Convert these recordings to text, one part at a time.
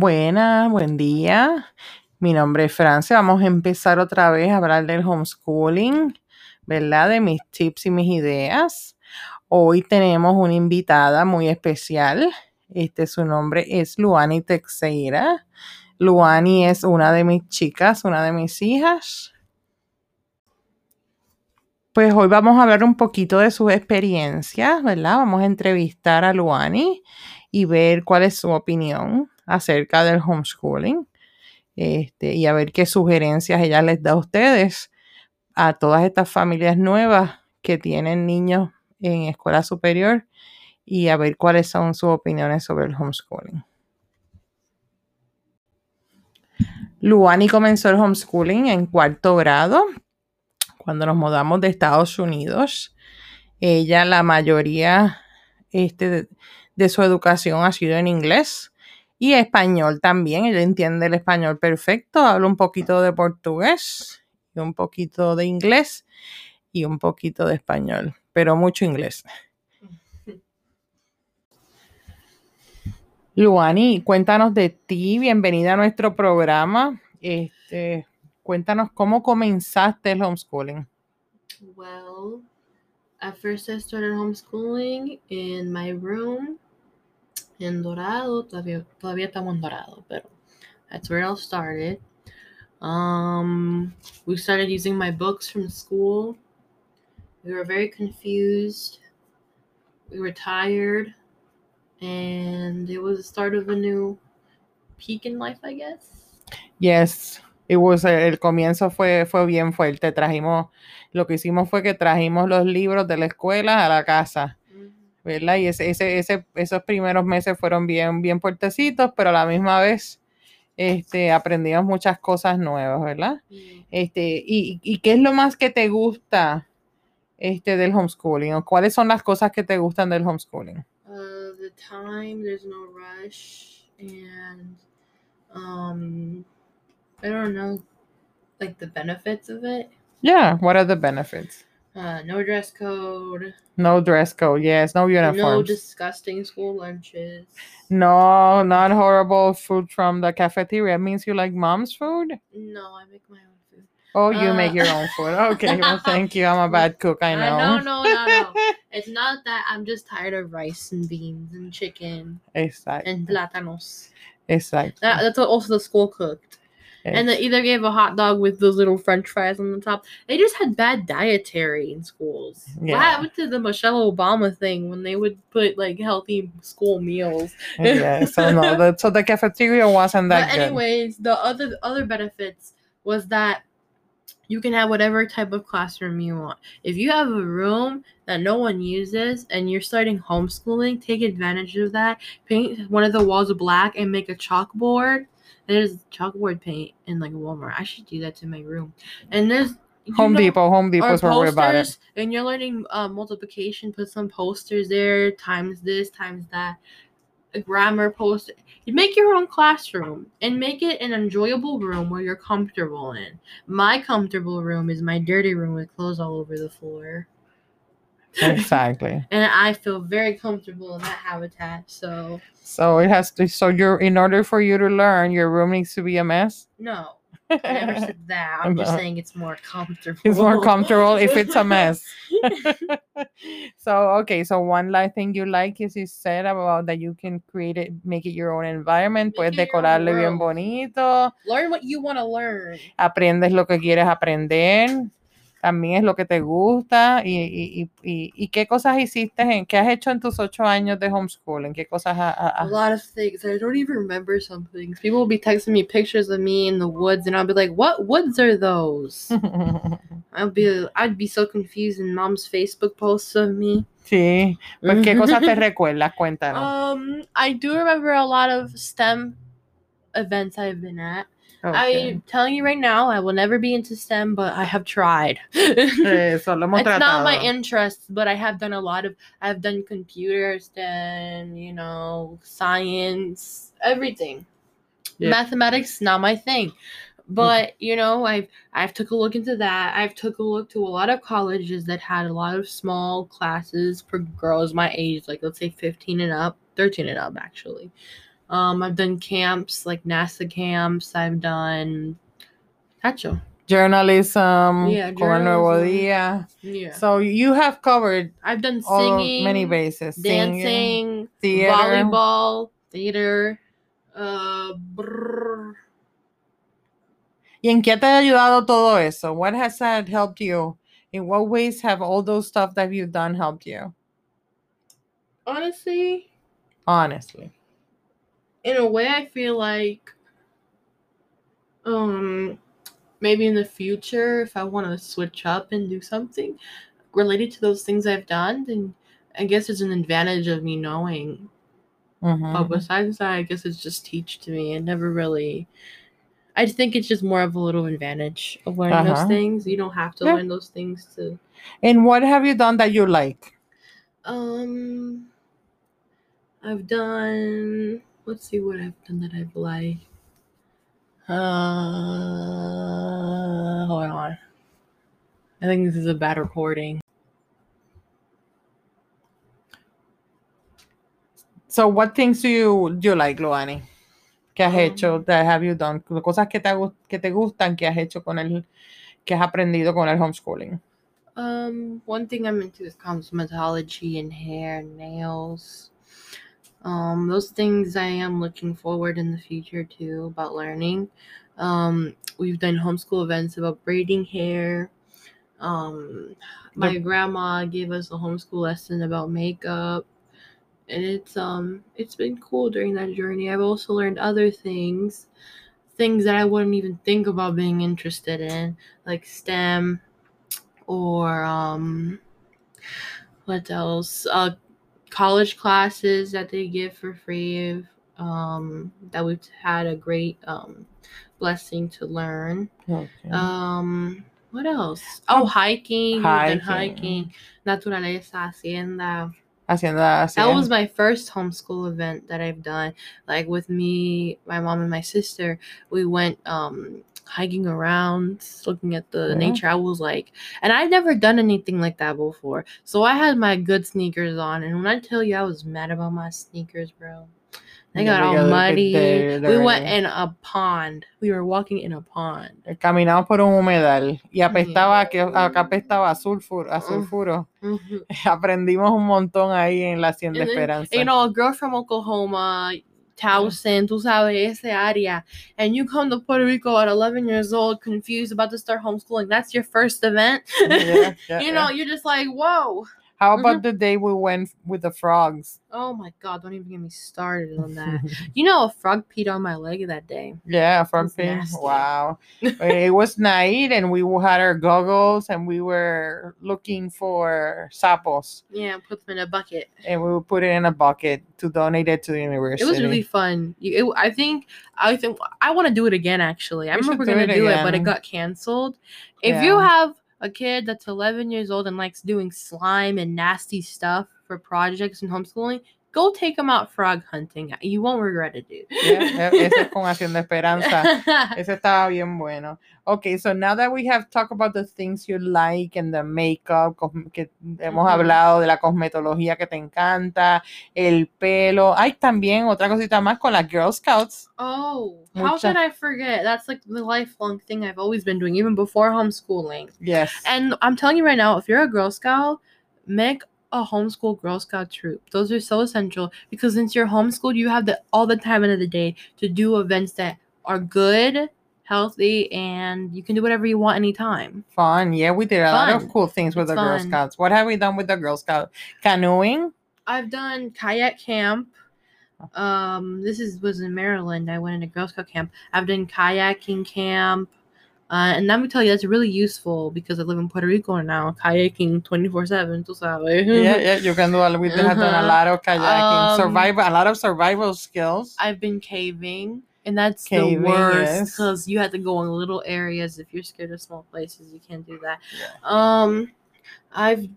Buenas, buen día. Mi nombre es Francia. Vamos a empezar otra vez a hablar del homeschooling, ¿verdad? De mis tips y mis ideas. Hoy tenemos una invitada muy especial. Este, su nombre es Luani Teixeira. Luani es una de mis chicas, una de mis hijas. Pues hoy vamos a hablar un poquito de sus experiencias, ¿verdad? Vamos a entrevistar a Luani y ver cuál es su opinión acerca del homeschooling este, y a ver qué sugerencias ella les da a ustedes, a todas estas familias nuevas que tienen niños en escuela superior y a ver cuáles son sus opiniones sobre el homeschooling. Luani comenzó el homeschooling en cuarto grado cuando nos mudamos de Estados Unidos. Ella, la mayoría este, de, de su educación ha sido en inglés y español también. Ella entiende el español perfecto, habla un poquito de portugués y un poquito de inglés y un poquito de español, pero mucho inglés. Luani, cuéntanos de ti, bienvenida a nuestro programa. Este, cuéntanos cómo comenzaste el homeschooling. Well, at first I started homeschooling in my room en Dorado. Todavía, todavía estamos en Dorado, pero that's where it all started. Um, we started using my books from school. We were very confused. We were tired. And it was the start of a new peak in life, I guess. Yes, it was, el comienzo fue, fue bien fuerte. Trajimos, lo que hicimos fue que trajimos los libros de la escuela a la casa. ¿Verdad? Y ese, ese, ese, esos primeros meses fueron bien, bien fuertecitos, pero a la misma vez este, aprendimos muchas cosas nuevas, ¿verdad? Mm. Este, y, ¿Y qué es lo más que te gusta este, del homeschooling? ¿O ¿Cuáles son las cosas que te gustan del homeschooling? Uh, the time, there's no rush, and um, I don't know, like the benefits of it. Yeah, what are the benefits? Uh, no dress code. No dress code, yes, no No disgusting school lunches. No, not horrible food from the cafeteria. It means you like mom's food? No, I make my own food. Oh, you Uh, make your own food. Okay, well, thank you. I'm a bad cook, I Uh, know. no, no, no, no. It's not that I'm just tired of rice and beans and chicken Exacto, and plátanos. exacto. That, that's what also the school cooked. And they either gave a hot dog with those little french fries on the top. They just had bad dietary in schools. Yeah. What happened to the Michelle Obama thing when they would put like healthy school meals? yeah, so no, the, so the cafeteria wasn't that But good. anyways, the other other benefits was that you can have whatever type of classroom you want. If you have a room that no one uses and you're starting homeschooling, take advantage of that. Paint one of the walls black and make a chalkboard. There's chalkboard paint in like Walmart. I should do that to my room. And there's Home know- Depot, Home Depot's where we're about it. and you're learning uh, multiplication. Put some posters there, times this, times that. A grammar poster. You make your own classroom and make it an enjoyable room where you're comfortable in. My comfortable room is my dirty room with clothes all over the floor. Exactly. And I feel very comfortable in that habitat. So So it has to. So you're in order for you to learn, your room needs to be a mess. no, I never said that. I'm just saying it's more comfortable. It's more comfortable if it's a mess. so okay, so one last thing you like is you said about that you can create it, make it your own environment, Make puedes it your own decorarle bien bonito, Learn what you want to learn. aprendes lo que quieres aprender, también es lo que te gusta y, y, y, y- y qué cosas hiciste, en, qué has hecho en tus ocho años de homeschooling, qué cosas ha- ha- a lot of things. I don't even remember some things. People will be texting me pictures of me in the woods, and I'll be like, "What woods are those?" I'll be, I'd be so confused in mom's Facebook posts of me. sí, pues qué cosas te recuerdas, cuéntanos. Um, I do remember a lot of STEM events I've been at. Okay. I'm telling you right now, I will never be into STEM, but I have tried. Eso lo hemos it's not my interest, but I have done a lot of. I've done computers, then you know, science, everything. Yeah. Mathematics not my thing, mm. but you know, I've I've took a look into that. I've took a look to a lot of colleges that had a lot of small classes for girls my age, like let's say fifteen and up, thirteen and up actually. Um, I've done camps like NASA camps. I've done Tacho. Journalism, Yeah, como el Nuevo journalism. Día. Yeah. So you have covered I've done singing, many bases. Singing, dancing, theater. volleyball, theater. Uh, brrr. ¿Y en qué te ha ayudado todo eso? What has that helped you? In what ways have all those stuff that you've done helped you? honestly, Honestly. In a way, I feel like, um, maybe in the future, if I want to switch up and do something related to those things I've done, then I guess it's an advantage of me knowing. Mhm. But besides that, I guess it's just teach to me. It never really. I think it's just more of a little advantage of learning Uh-huh. those things. You don't have to Yeah. learn those things to. And what have you done that you like? Um, I've done. Let's see what I've done that I've liked. Uh, hold on. I think this is a bad recording. So what things do you, do you like, Luani? ¿Qué has Um, hecho? That have you done? Cosas que te, que te gustan, que has hecho con el, que has aprendido con el homeschooling. Um, one thing I'm into is cosmetology and hair and nails. Um, those things I am looking forward in the future to about learning. Um, we've done homeschool events about braiding hair. Um, my The- grandma gave us a homeschool lesson about makeup. And it's um it's been cool during that journey. I've also learned other things, things that I wouldn't even think about being interested in, like STEM or um what else? Uh college classes that they give for free um that we've had a great um blessing to learn. Okay. Um what else? Oh, hiking. Hiking. hiking. Naturaleza, hacienda. Hacienda, That was my first homeschool event that I've done. Like with me, my mom, and my sister, we went um hiking around, looking at the Yeah. nature. I was like, and I'd never done anything like that before. So I had my good sneakers on, and when I tell you I was mad about my sneakers, bro. They got all muddy. We went in a pond. We were walking in a pond. Eh, caminamos por un humedal y apestaba, que acá apestaba a sulfuro, a sulfuro. Aprendimos un montón ahí en la Hacienda And then, Esperanza. you know, a girl from Oklahoma, Towson, tú sabes, ese área, and you come to Puerto Rico at 11 years old, confused, about to start homeschooling. That's your first event. Yeah, yeah, you know, yeah. you're just like, whoa. How mm-hmm. about the day we went with the frogs? Oh my God, don't even get me started on that. you know, a frog peed on my leg that day. yeah, frog nasty. Wow. it was night and we had our goggles and we were looking for sapos Yeah, put them in a bucket. and we would put it in a bucket to donate it to the university. It was really fun. It, I think, I think, I want to do it again. Actually, I remember We remember do going to it do it, but it got canceled. If you have a kid that's 11 years old and likes doing slime and nasty stuff for projects and homeschooling, go take them out frog hunting. You won't regret it, dude. Yeah, ese es con Hacienda Esperanza. Ese estaba bien bueno. Okay, so now that we have talked about the things you like and the makeup, que hemos Ujú. hablado de la cosmetología que te encanta, el pelo, hay también otra cosita más con las Girl Scouts. oh, how Mucha- could I forget? That's like the lifelong thing I've always been doing, even before homeschooling. Yes. And I'm telling you right now, if you're a Girl Scout, make a homeschool Girl Scout troop. Those are so essential because since you're homeschooled, you have the all the time of the day to do events that are good, healthy, and you can do whatever you want anytime. Fun. Yeah, we did a lot of cool things with It's the Girl fun. Scouts. What have we done with the Girl Scouts? Canoeing? I've done kayak camp. Um, this is was in Maryland. I went into Girl Scout camp. I've done kayaking camp. Uh, and let me tell you, that's really useful because I live in Puerto Rico now. Kayaking 24 7, tú sabes. yeah, yeah, you can do a, we have done a Uh-huh. lot of kayaking, Um, survival, a lot of survival skills. I've been caving, and that's Caving, the worst yes. because you have to go in little areas. If you're scared of small places, you can't do that. Yeah. Um, I've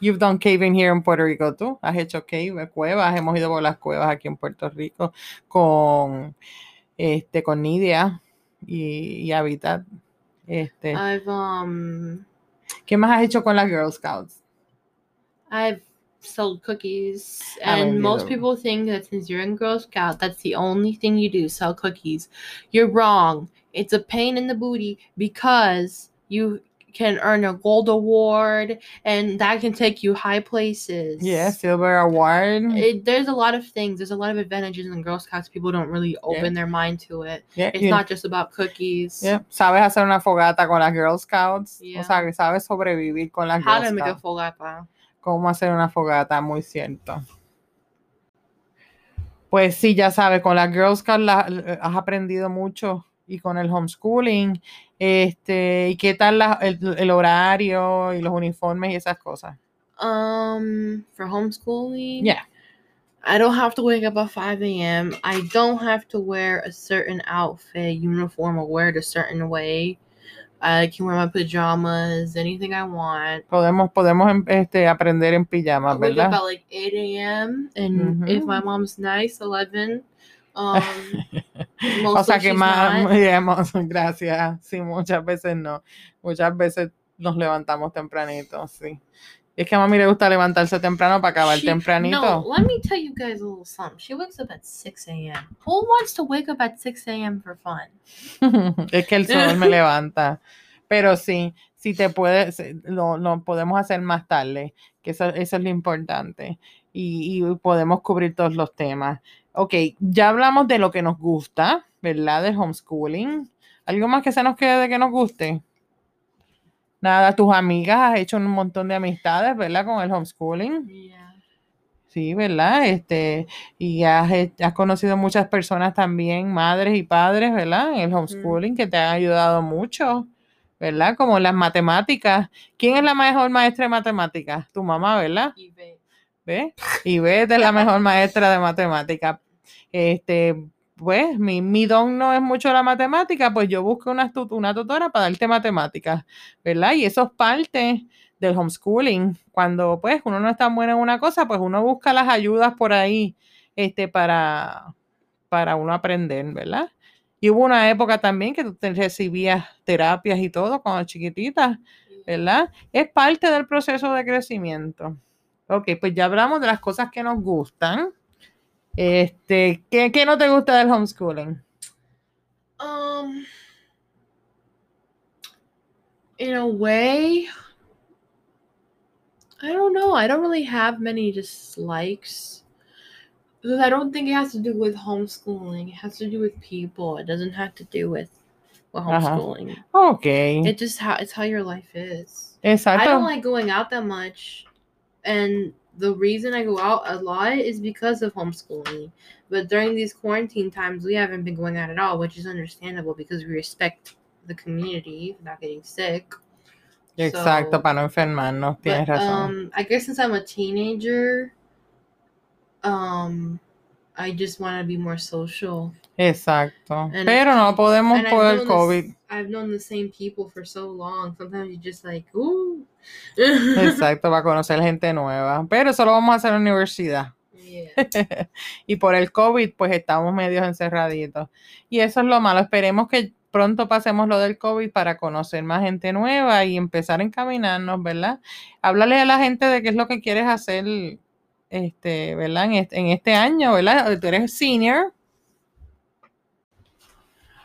You've done caving here in Puerto Rico, tú. Has hecho cave, cuevas. Hemos ido por las cuevas aquí en Puerto Rico con, este, con Nidia y, y Habitat. Este, I've um ¿Qué más has hecho con las Girl Scouts? I've sold cookies, and most people think that since you're in Girl Scout, that's the only thing you do, sell cookies. You're wrong. It's a pain in the booty because you can earn a gold award, and that can take you high places. Yeah, Silver Award. It, there's a lot of things. There's a lot of advantages in Girl Scouts. People don't really open their mind to it. yeah, It's you- not just about cookies. yeah, Sabes hacer una fogata con las Girl Scouts. Yeah. O sea, que sabes sobrevivir con las How Girl to make a Scouts. fogata. Cómo hacer una fogata, muy cierto. Pues sí, ya sabes, con las Girl Scouts la- eh, has aprendido mucho y con el homeschooling, este, ¿y qué tal la- el, el horario y los uniformes y esas cosas? Um, for homeschooling. Yeah. I don't have to wake up at 5 a.m. I don't have to wear a certain outfit, uniform, or wear it a certain way. I can wear my pajamas, anything I want. Podemos, podemos em- este, aprender en I pijamas, wake up ¿verdad? at like 8 a.m. and if Mhm. my mom's nice, 11. Um, o sea que más, not. digamos, gracias. Sí, muchas veces no. Muchas veces nos levantamos tempranito, sí. Es que a mami le gusta levantarse temprano para acabar She- tempranito. No, let me tell you guys a little something. She wakes up at 6 a.m. Who wants to wake up at 6 a.m. for fun? es que el sol me levanta. Pero sí, si te puedes, lo, lo podemos hacer más tarde, que eso, eso es lo importante. Y, y podemos cubrir todos los temas. Ok, ya hablamos de lo que nos gusta, ¿verdad? Del homeschooling. ¿Algo más que se nos quede de que nos guste? Nada, tus amigas, has hecho un montón de amistades, ¿verdad? Con el homeschooling. Yeah. Sí, ¿verdad? Este, y has, conocido muchas personas también, madres y padres, ¿verdad? En el homeschooling que te han ayudado mucho, ¿verdad? Como las matemáticas. ¿Quién es la mejor maestra de matemáticas? Tu mamá, ¿verdad? ¿Ves? Y ves es la mejor maestra de matemáticas. Este, pues, mi, mi don no es mucho la matemática, pues yo busco una, una tutora para darte matemáticas, ¿verdad? Y eso es parte del homeschooling. Cuando, pues, uno no es tan bueno en una cosa, pues uno busca las ayudas por ahí, este, para, para uno aprender, ¿verdad? Y hubo una época también que tú recibías terapias y todo cuando chiquititas, ¿verdad? Es parte del proceso de crecimiento. Ok, pues ya hablamos de las cosas que nos gustan. Este, ¿qué, qué no te gusta del homeschooling? Um, in a way, I don't know. I don't really have many dislikes. Because I don't think it has to do with homeschooling. It has to do with people. It doesn't have to do with, with Uh-huh. homeschooling. Ok, It just how it's how your life is. exacto. I don't like going out that much, and the reason I go out a lot is because of homeschooling. But during these quarantine times, we haven't been going out at all, which is understandable because we respect the community not getting sick. Exacto, So- para no enfermarnos, tienes But, razón. um, I guess since I'm a teenager, um, I just want to be more social. Exacto. and Pero no podemos por el COVID. I've known the same people for so long. Sometimes you just like, ooh. Exacto, para conocer gente nueva. Pero eso lo vamos a hacer en la universidad. yeah. y por el COVID, pues estamos medios encerraditos. Y eso es lo malo. Esperemos que pronto pasemos lo del COVID para conocer más gente nueva y empezar a encaminarnos, ¿verdad? Háblale a la gente de qué es lo que quieres hacer, este, ¿verdad? En este, en este año, ¿verdad? Tú eres senior.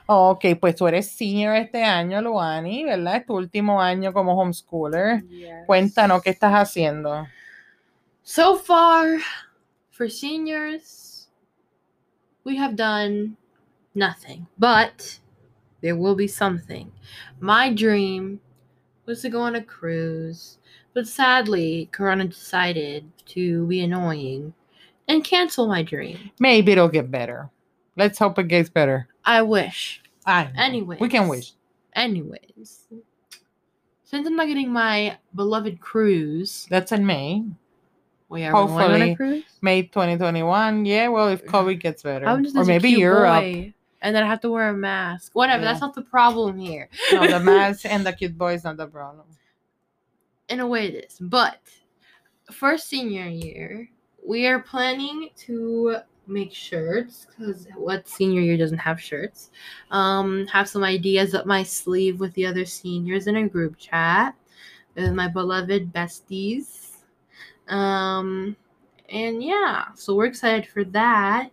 Ok, pues tú eres senior este año, Luani, ¿verdad? Es tu último año como homeschooler. Yes. Cuéntanos qué estás haciendo. So far, for seniors, we have done nothing, but there will be something. My dream was to go on a cruise, but sadly, Corona decided to be annoying and cancel my dream. Maybe it'll get better. Let's hope it gets better. I wish. I anyway. We can wish. Anyways, since I'm not getting my beloved cruise, That's in May, we are going on Hopefully. a cruise. May 2021. Yeah, well, if COVID gets better, or maybe Europe. boy, and then I have to wear a mask. Whatever. Yeah. That's not the problem here. No, the mask and the cute boy is not the problem. In a way, it is. But for senior year, we are planning to make shirts because what senior year doesn't have shirts. Um, have some ideas up my sleeve with the other seniors in a group chat with my beloved besties. Um, and yeah, so we're excited for that.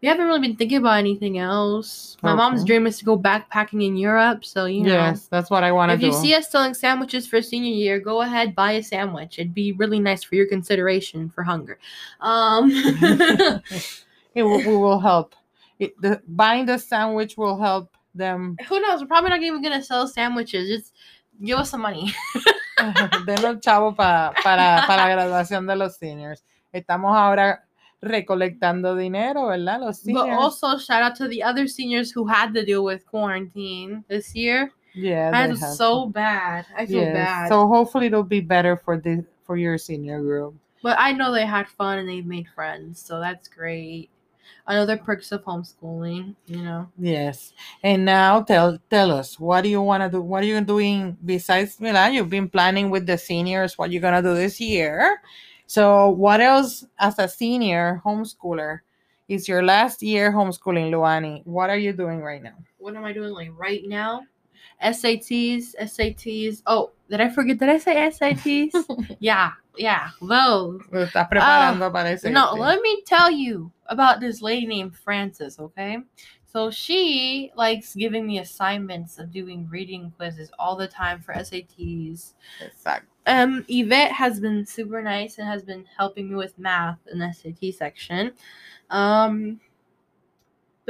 We haven't really been thinking about anything else. My mom's dream is to go backpacking in Europe, so you know. Yes, that's what I want to do. If you see us selling sandwiches for senior year, go ahead buy a sandwich. It'd be really nice for your consideration for hunger. Um, it will, we will help. It, the, buying the sandwich will help them. who knows? We're probably not even gonna sell sandwiches. Just give us some money. Denos chavo pa- para, para la graduación de los seniors. Estamos ahora recolectando dinero, ¿verdad? Los seniors. But also shout out to the other seniors who had to deal with quarantine this year. yeah, That they so to. bad. I feel Yes, bad. So hopefully it'll be better for the for your senior group. but I know they had fun and they made friends, so that's great. Another perks of homeschooling, you know. Yes. And now tell tell us what do you want to do? What are you doing besides Milan? You've been planning with the seniors what you're gonna do this year. So what else as a senior homeschooler is your last year homeschooling, Luani? What are you doing right now? What am I doing like right now? SATs, SATs. Oh, did I forget? Did I say SATs? yeah, yeah. Lo estás preparando para ese. No, let me tell you about this lady named Frances, okay? So she likes giving me assignments of doing reading quizzes all the time for SATs. Exacto. Um, Yvette has been super nice and has been helping me with math in the SAT section. Um,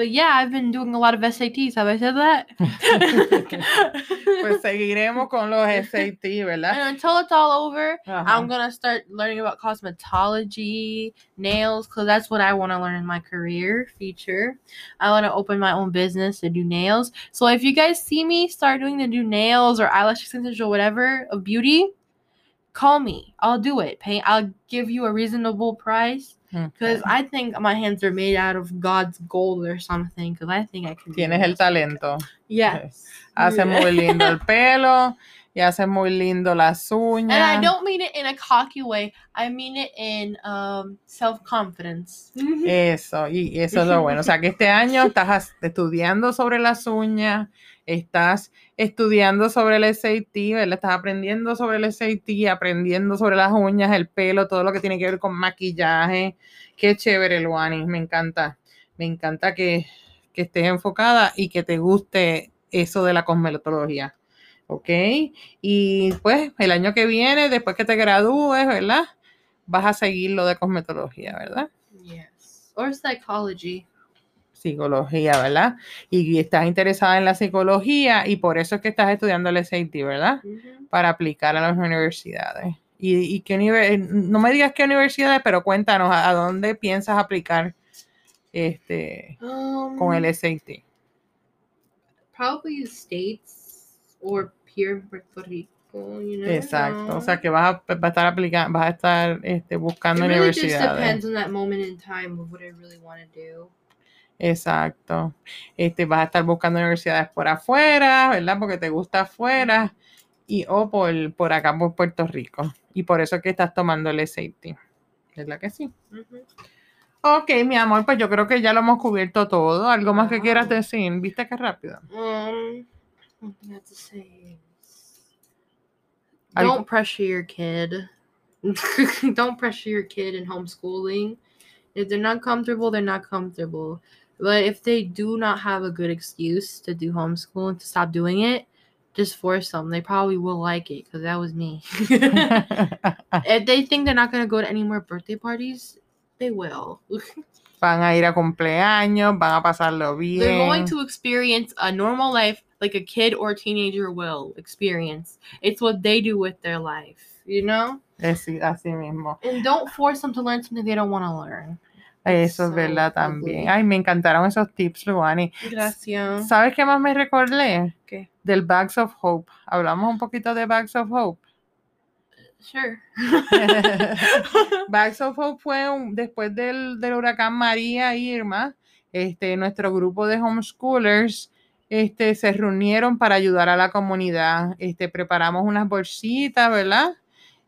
but yeah, I've been doing a lot of SATs. Have I said that? Pues seguiremos con los SAT, ¿verdad? and until it's all over, Ajá. I'm gonna start learning about cosmetology, nails, because that's what I want to learn in my career future. I want to open my own business to do nails. So if you guys see me start doing the do nails or eyelash extensions or whatever of beauty, call me. I'll do it. Pay. I'll give you a reasonable price Mm. because Okay. I think my hands are made out of God's gold or something. Because I think I can. do Tienes el talento. Yeah. Yes. Hace muy lindo el pelo y hace muy lindo las uñas. And I don't mean it in a cocky way. I mean it in um, self confidence. Eso, y eso es lo bueno. O sea, que este año estás estudiando sobre las uñas, estás estudiando sobre el SAT, ¿verdad? Estás aprendiendo sobre el SAT, aprendiendo sobre las uñas, el pelo, todo lo que tiene que ver con maquillaje. Qué chévere, Luani, me encanta. Me encanta que, que estés enfocada y que te guste eso de la cosmetología. ¿Ok? Y pues el año que viene, después que te gradúes, ¿verdad? Vas a seguir lo de cosmetología, ¿verdad? Yes. Or psychology. psicología, ¿verdad? Y estás interesada en la psicología y por eso es que estás estudiando el SAT, ¿verdad? Para aplicar a las universidades. Y, y qué univer- no me digas qué universidades, pero cuéntanos a, a dónde piensas aplicar este Um, con el SAT. probably states or here in Puerto Rico. You know. Exacto. O sea que vas a, vas a estar aplicando, vas a estar este, it buscando really just universidades. depends on that moment in time of what I really want to do. Exacto. Este, vas a estar buscando universidades por afuera, ¿verdad? Porque te gusta afuera y o por, por acá por Puerto Rico. Y por eso es que estás tomando el SAT. ¿Verdad que sí? Mhm. Ok, mi amor, pues yo creo que ya lo hemos cubierto todo. ¿Algo más que quieras decir? ¿Viste qué rápido? Um, one I have to say is don't pressure your kid. don't pressure your kid in homeschooling. If they're not comfortable, they're not comfortable. But if they do not have a good excuse to do homeschooling, to stop doing it, just force them. They probably will like it because that was me. if they think they're not going to go to any more birthday parties, they will. van a ir a cumpleaños, van a pasarlo bien. They're going to experience a normal life like a kid or teenager will experience. It's what they do with their life, you know? Es- así mismo. And don't force them to learn something they don't want to learn. Eso es So verdad también. Ay, me encantaron esos tips, Luani. Gracias. ¿Sabes qué más me recordé? ¿Qué? Del Bags of Hope. Hablamos un poquito de Bags of Hope. Sure. Bags of Hope fue un- después del, del huracán María e Irma, este, nuestro grupo de homeschoolers este, se reunieron para ayudar a la comunidad. Este, preparamos unas bolsitas, ¿verdad?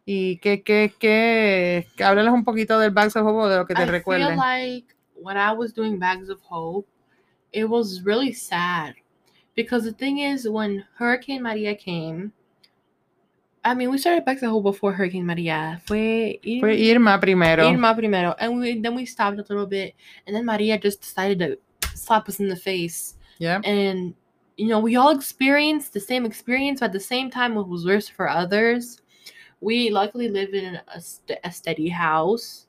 Y que, que, que, que háblales un poquito del Bags of Hope o de lo que te I recuerde. feel like when I was doing Bags of Hope, it was really sad because the thing is, when Hurricane Maria came, I mean, we started back to Hope before Hurricane Maria. Fue, Ir- Fue Irma primero. Irma primero. And we, then we stopped a little bit. And then Maria just decided to slap us in the face. Yeah. And, you know, we all experienced the same experience, but at the same time, it was worse for others. We luckily live in a, st- a steady house.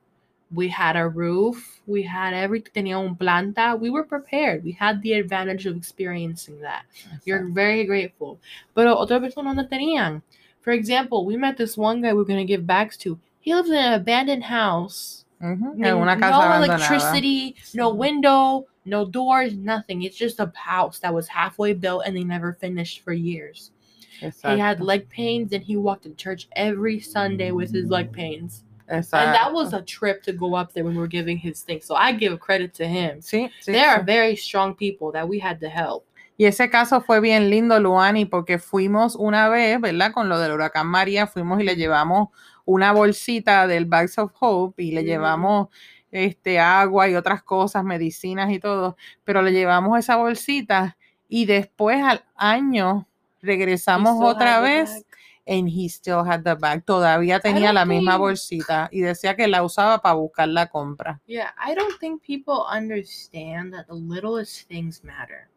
We had a roof. We had everything. Tenía un planta. We were prepared. We had the advantage of experiencing that. You're very grateful. Pero otras personas no tenían. For example, we met this one guy we are going to give bags to. He lives in an abandoned house. Ujú, No, una casa no abandonada. electricity, no window, no doors, nothing. It's just a house that was halfway built and they never finished for years. He had leg pains and he walked to church every Sunday with his leg pains. And that was a trip to go up there when we were giving his thing. So I give credit to him. Sí, sí, They are very strong people that we had to help. Y ese caso fue bien lindo, Luani, porque fuimos una vez, ¿verdad? Con lo del huracán María, fuimos y le llevamos una bolsita del Bags of Hope y le llevamos este agua y otras cosas, medicinas y todo, pero le llevamos esa bolsita y después al año regresamos otra vez and he still had the bag. Todavía tenía la misma bolsita y decía que la usaba para buscar la compra. Yeah, I don't think people understand that the littlest things matter.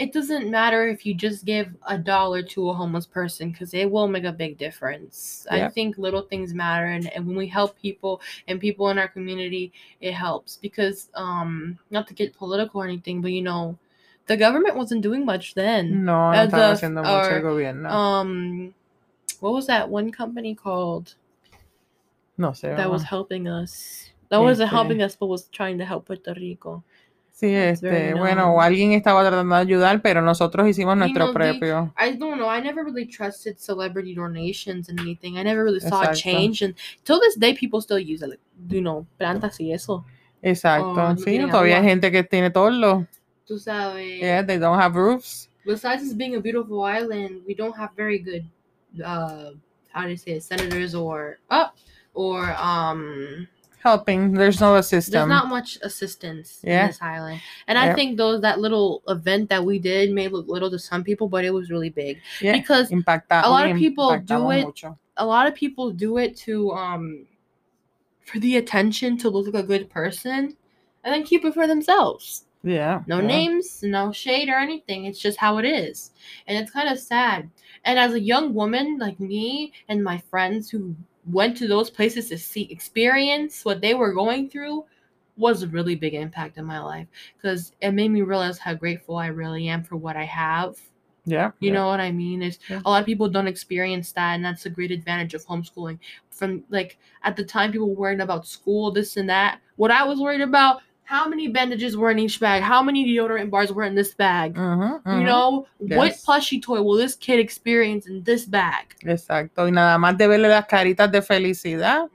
It doesn't matter if you just give a dollar to a homeless person because it will make a big difference. I think little things matter, and, and when we help people and people in our community, it helps because, um, not to get political or anything, but you know, the government wasn't doing much then. No, no Uh, estaba the- haciendo mucho el gobierno. Um, what was that one company called no sé. that was helping us? That wasn't helping us, but was trying to help Puerto Rico. Sí, este, bueno, o alguien estaba tratando de ayudar, pero nosotros hicimos You nuestro know, they- propio. I don't know. I never really trusted celebrity donations and anything. I never really saw a Exacto. change, and till this day, people still use it. Like, you know, plantas y eso. Exacto. no sí, tienen todavía hay gente que tiene todos los. Tú sabes. Yeah, they don't have roofs. Besides this being a beautiful island, we don't have very good, uh, how do you say it, senators or up or um. Helping. There's no assistance. There's not much assistance Yeah. in this island, and I think those that little event that we did may look little to some people, but it was really big Yeah, because Impacta, a lot of people do it mucho. a lot of people do it to um for the attention to look like a good person and then keep it for themselves Yeah. no yeah. names no shade or anything it's just how it is and it's kind of sad and as a young woman like me and my friends who went to those places to see experience what they were going through was a really big impact in my life because it made me realize how grateful i really am for what i have Yeah. you yeah. know what I mean? Is Yeah. a lot of people don't experience that, and that's a great advantage of homeschooling. From like at the time, people were worrying about school, this and that. What I was worried about: how many bandages were in each bag? How many deodorant bars were in this bag? Ujú, You ujú. know, what plushie toy will this kid experience in this bag? Exacto. Y nada más de verle las caritas de felicidad.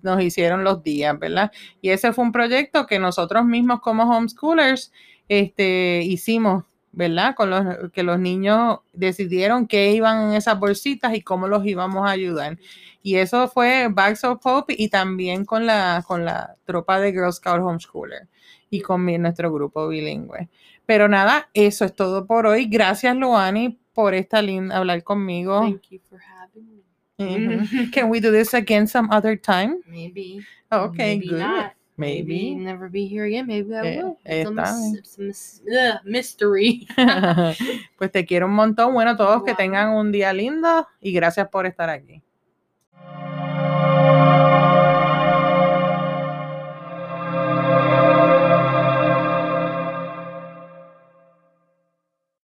nos hicieron los días, ¿verdad? Y ese fue un proyecto que nosotros mismos como homeschoolers este, hicimos, ¿verdad? Con los que los niños decidieron qué iban en esas bolsitas y cómo los íbamos a ayudar. Y eso fue Bags of Hope y también con la, con la tropa de Girl Scout Homeschooler y con mi- nuestro grupo bilingüe. Pero nada, eso es todo por hoy. Gracias, Luani, por esta linda hablar conmigo. Thank you for having me. Ujú. Can we do this again some other time? Maybe. Okay, maybe good. Not. Maybe Maybe. never be here again. Maybe I Eh, will. It's a mis- it's a mis- ugh, mystery. pues te quiero un montón. Bueno, todos que Igual. tengan un día lindo y gracias por estar aquí.